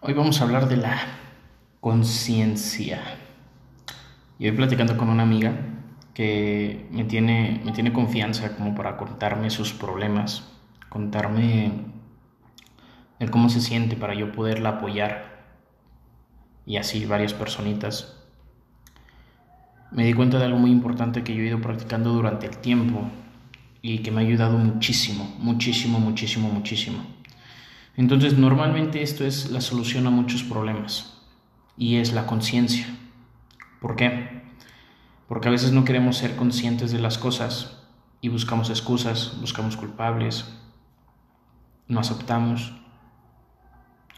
Hoy vamos a hablar de la conciencia. Y hoy platicando con una amiga que me tiene, me tiene confianza como para contarme sus problemas, contarme el cómo se siente para yo poderla apoyar y así varias personitas. Me di cuenta de algo muy importante que yo he ido practicando durante el tiempo y que me ha ayudado muchísimo, muchísimo, muchísimo, muchísimo. Entonces, normalmente esto es la solución a muchos problemas y es la conciencia. ¿Por qué? Porque a veces no queremos ser conscientes de las cosas y buscamos excusas, buscamos culpables, no aceptamos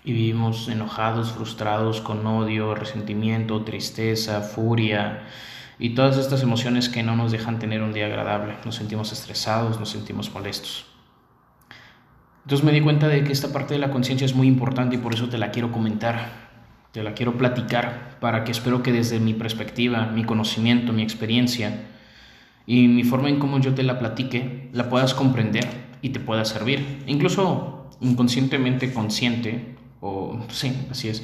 y vivimos enojados, frustrados, con odio, resentimiento, tristeza, furia y todas estas emociones que no nos dejan tener un día agradable. Nos sentimos estresados, nos sentimos molestos. Entonces me di cuenta de que esta parte de la conciencia es muy importante y por eso te la quiero comentar, te la quiero platicar para que espero que desde mi perspectiva, mi conocimiento, mi experiencia y mi forma en cómo yo te la platique, la puedas comprender y te pueda servir. Incluso inconscientemente consciente, o sí, así es,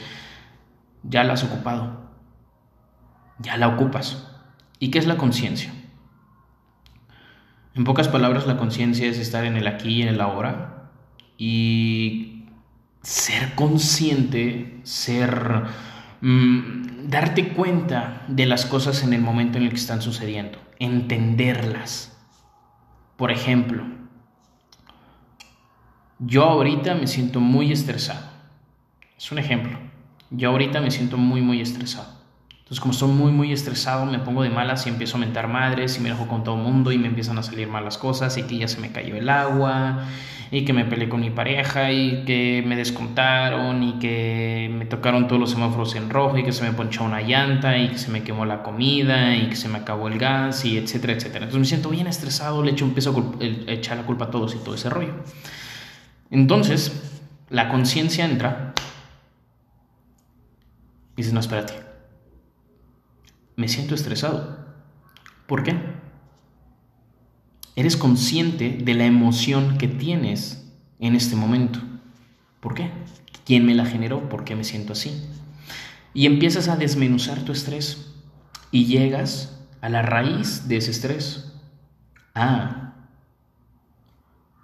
ya la has ocupado, ya la ocupas. ¿Y qué es la conciencia? En pocas palabras, la conciencia es estar en el aquí y en el ahora, y ser consciente, ser... Mm, darte cuenta de las cosas en el momento en el que están sucediendo, entenderlas. Por ejemplo, yo ahorita me siento muy estresado. Es un ejemplo. Yo ahorita me siento muy, muy estresado. Entonces, como estoy muy, muy estresado, me pongo de malas y empiezo a mentar madres y me dejo con todo el mundo y me empiezan a salir malas cosas y que ya se me cayó el agua y que me peleé con mi pareja y que me descontaron y que me tocaron todos los semáforos en rojo y que se me ponchó una llanta y que se me quemó la comida y que se me acabó el gas y etcétera, etcétera. Entonces me siento bien estresado, le echo, empiezo a echar la culpa a todos y todo ese rollo. Entonces, la conciencia entra y dice, no, espérate me siento estresado. ¿Por qué? Eres consciente de la emoción que tienes en este momento. ¿Por qué? ¿Quién me la generó? ¿Por qué me siento así? Y empiezas a desmenuzar tu estrés y llegas a la raíz de ese estrés. Ah,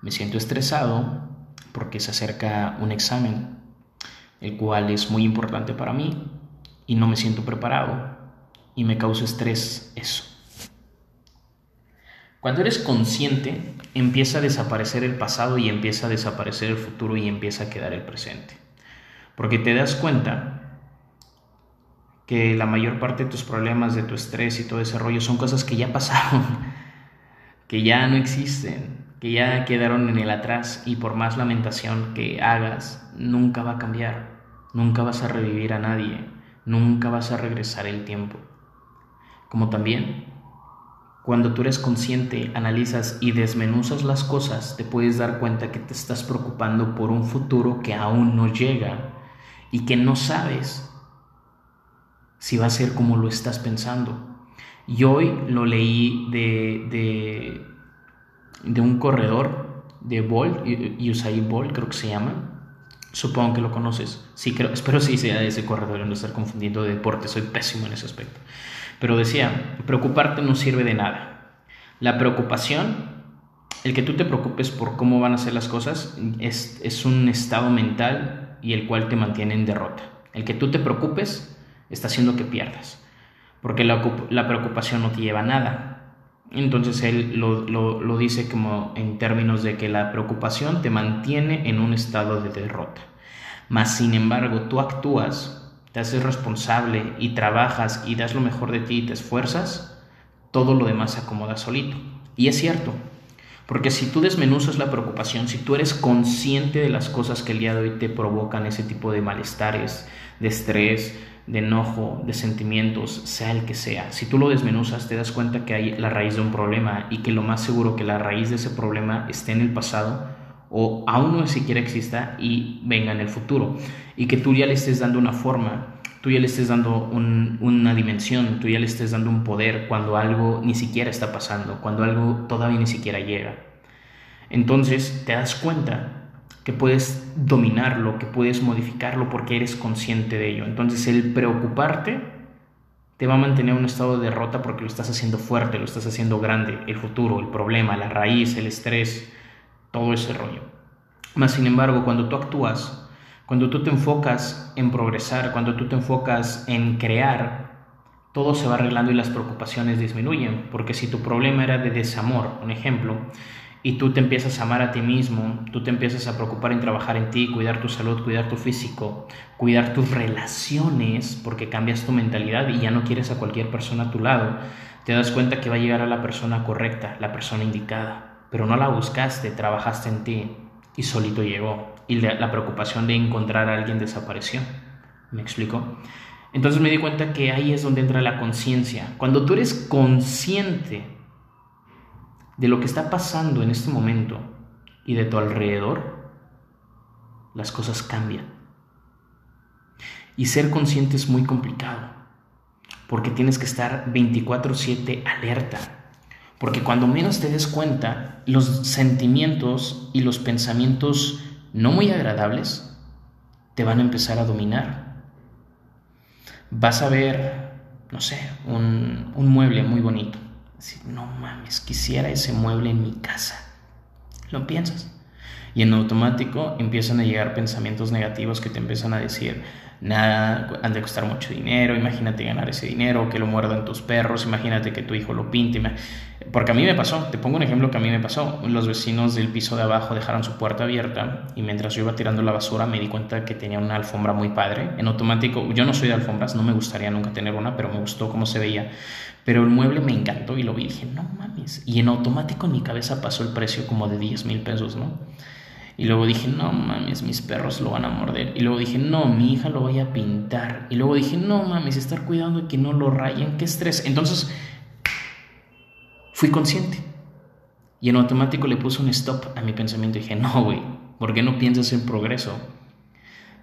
me siento estresado porque se acerca un examen, el cual es muy importante para mí y no me siento preparado y me causa estrés eso. Cuando eres consciente, empieza a desaparecer el pasado y empieza a desaparecer el futuro y empieza a quedar el presente. Porque te das cuenta que la mayor parte de tus problemas, de tu estrés y todo ese rollo son cosas que ya pasaron, que ya no existen, que ya quedaron en el atrás y por más lamentación que hagas, nunca va a cambiar, nunca vas a revivir a nadie, nunca vas a regresar el tiempo como también cuando tú eres consciente, analizas y desmenuzas las cosas, te puedes dar cuenta que te estás preocupando por un futuro que aún no llega y que no sabes si va a ser como lo estás pensando. Y hoy lo leí de, de, de un corredor de Bolt, Usain Bolt creo que se llama. Supongo que lo conoces. Sí, creo, espero sí sea ese corredor, no estar confundiendo de deporte, soy pésimo en ese aspecto. Pero decía, preocuparte no sirve de nada. La preocupación, el que tú te preocupes por cómo van a ser las cosas, es, es un estado mental y el cual te mantiene en derrota. El que tú te preocupes está haciendo que pierdas, porque la, la preocupación no te lleva a nada. Entonces él lo, lo, lo dice como en términos de que la preocupación te mantiene en un estado de derrota. Mas, sin embargo, tú actúas te haces responsable y trabajas y das lo mejor de ti y te esfuerzas, todo lo demás se acomoda solito. Y es cierto, porque si tú desmenuzas la preocupación, si tú eres consciente de las cosas que el día de hoy te provocan ese tipo de malestares, de estrés, de enojo, de sentimientos, sea el que sea, si tú lo desmenuzas te das cuenta que hay la raíz de un problema y que lo más seguro que la raíz de ese problema esté en el pasado o aún no siquiera exista y venga en el futuro. Y que tú ya le estés dando una forma, tú ya le estés dando una dimensión, tú ya le estés dando un poder cuando algo ni siquiera está pasando, cuando algo todavía ni siquiera llega. Entonces te das cuenta que puedes dominarlo, que puedes modificarlo porque eres consciente de ello. Entonces el preocuparte te va a mantener en un estado de derrota porque lo estás haciendo fuerte, lo estás haciendo grande, el futuro, el problema, la raíz, el estrés, todo ese rollo. Más sin embargo, cuando tú actúas, cuando tú te enfocas en progresar, cuando tú te enfocas en crear, todo se va arreglando y las preocupaciones disminuyen. Porque si tu problema era de desamor, un ejemplo, y tú te empiezas a amar a ti mismo, tú te empiezas a preocupar en trabajar en ti, cuidar tu salud, cuidar tu físico, cuidar tus relaciones, porque cambias tu mentalidad y ya no quieres a cualquier persona a tu lado, te das cuenta que va a llegar a la persona correcta, la persona indicada, pero no la buscaste, trabajaste en ti y solito llegó. Y la, preocupación de encontrar a alguien desapareció. ¿Me explico? Entonces me di cuenta que ahí es donde entra la conciencia. Cuando tú eres consciente de lo que está pasando en este momento y de tu alrededor, las cosas cambian. Y ser consciente es muy complicado, porque tienes que estar 24/7 alerta, porque cuando menos te des cuenta, los sentimientos y los pensamientos no muy agradables te van a empezar a dominar. Vas a ver, no sé, un, un mueble muy bonito no mames, quisiera ese mueble en mi casa. Lo piensas. Y en automático empiezan a llegar pensamientos negativos que te empiezan a decir, nada, han de costar mucho dinero, imagínate ganar ese dinero, que lo muerdan tus perros, imagínate que tu hijo lo pinte. Porque a mí me pasó, te pongo un ejemplo que a mí me pasó. Los vecinos del piso de abajo dejaron su puerta abierta y mientras yo iba tirando la basura me di cuenta que tenía una alfombra muy padre. En automático, yo no soy de alfombras, no me gustaría nunca tener una, pero me gustó cómo se veía. Pero el mueble me encantó y lo vi y dije, no mames. Y en automático en mi cabeza pasó el precio como de 10 mil pesos, ¿no? Y luego dije, no mames, mis perros lo van a morder. Y luego dije, no, mi hija lo voy a pintar. Y luego dije, no mames, estar cuidando que no lo rayen, qué estrés. Entonces, fui consciente. Y en automático le puse un stop a mi pensamiento. Dije, no, güey, ¿por qué no piensas en progreso?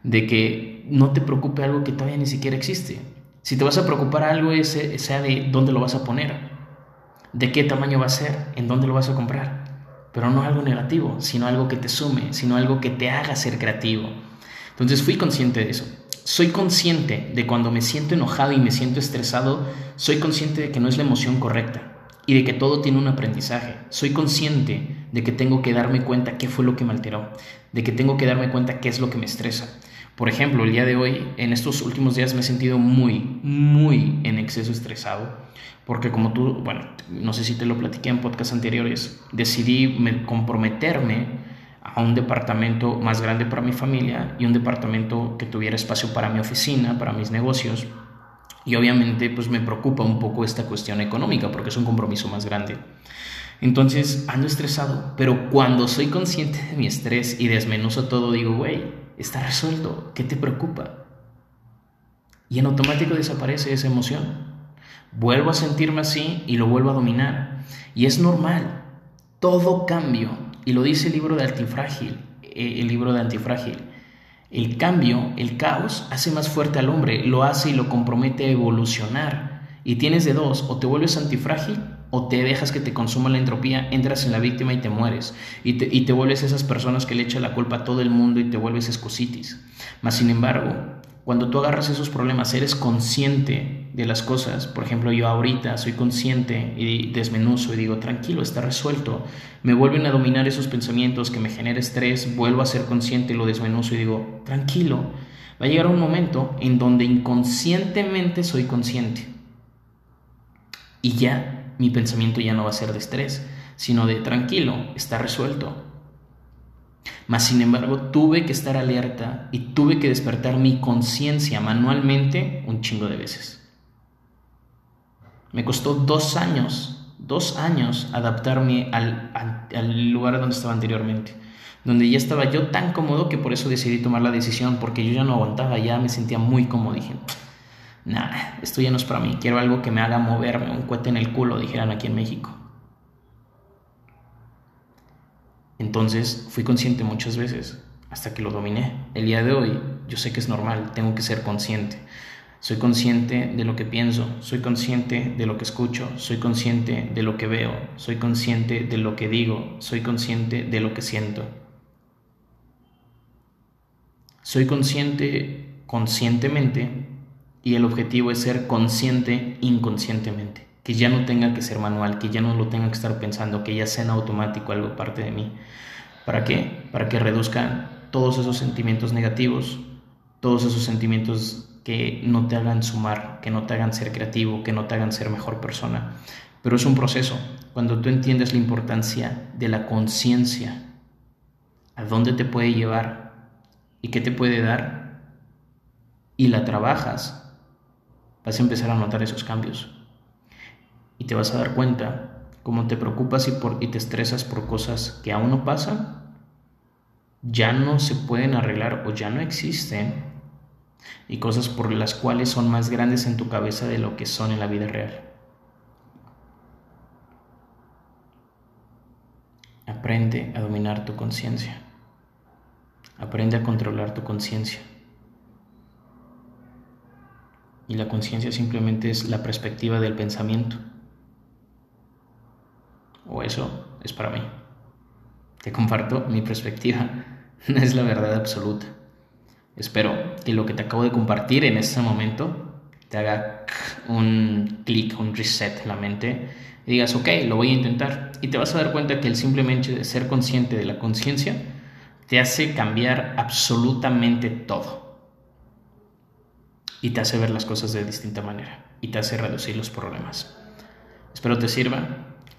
De que no te preocupe algo que todavía ni siquiera existe. Si te vas a preocupar algo, ese, sea de dónde lo vas a poner, de qué tamaño va a ser, en dónde lo vas a comprar. Pero no algo negativo, sino algo que te sume, sino algo que te haga ser creativo. Entonces fui consciente de eso. Soy consciente de cuando me siento enojado y me siento estresado, soy consciente de que no es la emoción correcta y de que todo tiene un aprendizaje. Soy consciente de que tengo que darme cuenta qué fue lo que me alteró, de que tengo que darme cuenta qué es lo que me estresa. Por ejemplo, el día de hoy, en estos últimos días me he sentido muy, muy en exceso estresado, porque como tú, bueno, no sé si te lo platiqué en podcasts anteriores, decidí comprometerme a un departamento más grande para mi familia y un departamento que tuviera espacio para mi oficina, para mis negocios. Y obviamente pues me preocupa un poco esta cuestión económica porque es un compromiso más grande. Entonces ando estresado, pero cuando soy consciente de mi estrés y desmenuzo todo, digo, güey, está resuelto, ¿qué te preocupa? Y en automático desaparece esa emoción. Vuelvo a sentirme así y lo vuelvo a dominar. Y es normal, todo cambio, y lo dice el libro de Antifrágil, eh, el libro de Antifrágil, el cambio, el caos, hace más fuerte al hombre, lo hace y lo compromete a evolucionar. Y tienes de dos, o te vuelves antifrágil o te dejas que te consuma la entropía, entras en la víctima y te mueres. Y te, y te vuelves esas personas que le echan la culpa a todo el mundo y te vuelves escositis. Mas, sin embargo, cuando tú agarras esos problemas, eres consciente de las cosas. Por ejemplo, yo ahorita soy consciente y desmenuzo y digo, tranquilo, está resuelto. Me vuelven a dominar esos pensamientos que me genera estrés, vuelvo a ser consciente lo desmenuzo y digo, tranquilo. Va a llegar un momento en donde inconscientemente soy consciente. Y ya mi pensamiento ya no va a ser de estrés, sino de tranquilo, está resuelto. Mas, sin embargo, tuve que estar alerta y tuve que despertar mi conciencia manualmente un chingo de veces. Me costó dos años, dos años adaptarme al, lugar donde estaba anteriormente, donde ya estaba yo tan cómodo que por eso decidí tomar la decisión, porque yo ya no aguantaba, ya me sentía muy cómodo. Dije, Nada, esto ya no es para mí. Quiero algo que me haga moverme, un cohete en el culo, dijeran aquí en México. Entonces fui consciente muchas veces hasta que lo dominé. El día de hoy yo sé que es normal, tengo que ser consciente. Soy consciente de lo que pienso, soy consciente de lo que escucho, soy consciente de lo que veo, soy consciente de lo que digo, soy consciente de lo que siento. Soy consciente conscientemente y el objetivo es ser consciente inconscientemente. Que ya no tenga que ser manual, que ya no lo tenga que estar pensando, que ya sea en automático algo parte de mí. ¿Para qué? Para que reduzcan todos esos sentimientos negativos, todos esos sentimientos que no te hagan sumar, que no te hagan ser creativo, que no te hagan ser mejor persona. Pero es un proceso. Cuando tú entiendes la importancia de la conciencia, a dónde te puede llevar y qué te puede dar, y la trabajas, vas a empezar a notar esos cambios. Y te vas a dar cuenta cómo te preocupas y, te estresas por cosas que aún no pasan, ya no se pueden arreglar o ya no existen, y cosas por las cuales son más grandes en tu cabeza de lo que son en la vida real. Aprende a dominar tu conciencia. Aprende a controlar tu conciencia. Y la conciencia simplemente es la perspectiva del pensamiento. O eso es para mí. Te comparto mi perspectiva. No es la verdad absoluta. Espero que lo que te acabo de compartir en este momento te haga un clic, un reset en la mente y digas, ok, lo voy a intentar. Y te vas a dar cuenta que el simplemente ser consciente de la conciencia te hace cambiar absolutamente todo. Y te hace ver las cosas de distinta manera. Y te hace reducir los problemas. Espero te sirva.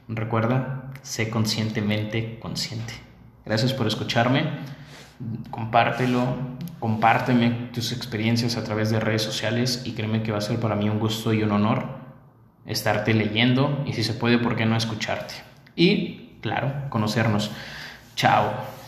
Recuerda, sé conscientemente consciente. Gracias por escucharme. Compártelo, compárteme tus experiencias a través de redes sociales y créeme que va a ser para mí un gusto y un honor estarte leyendo y si se puede, ¿por qué no escucharte? Y, claro, conocernos. Chao.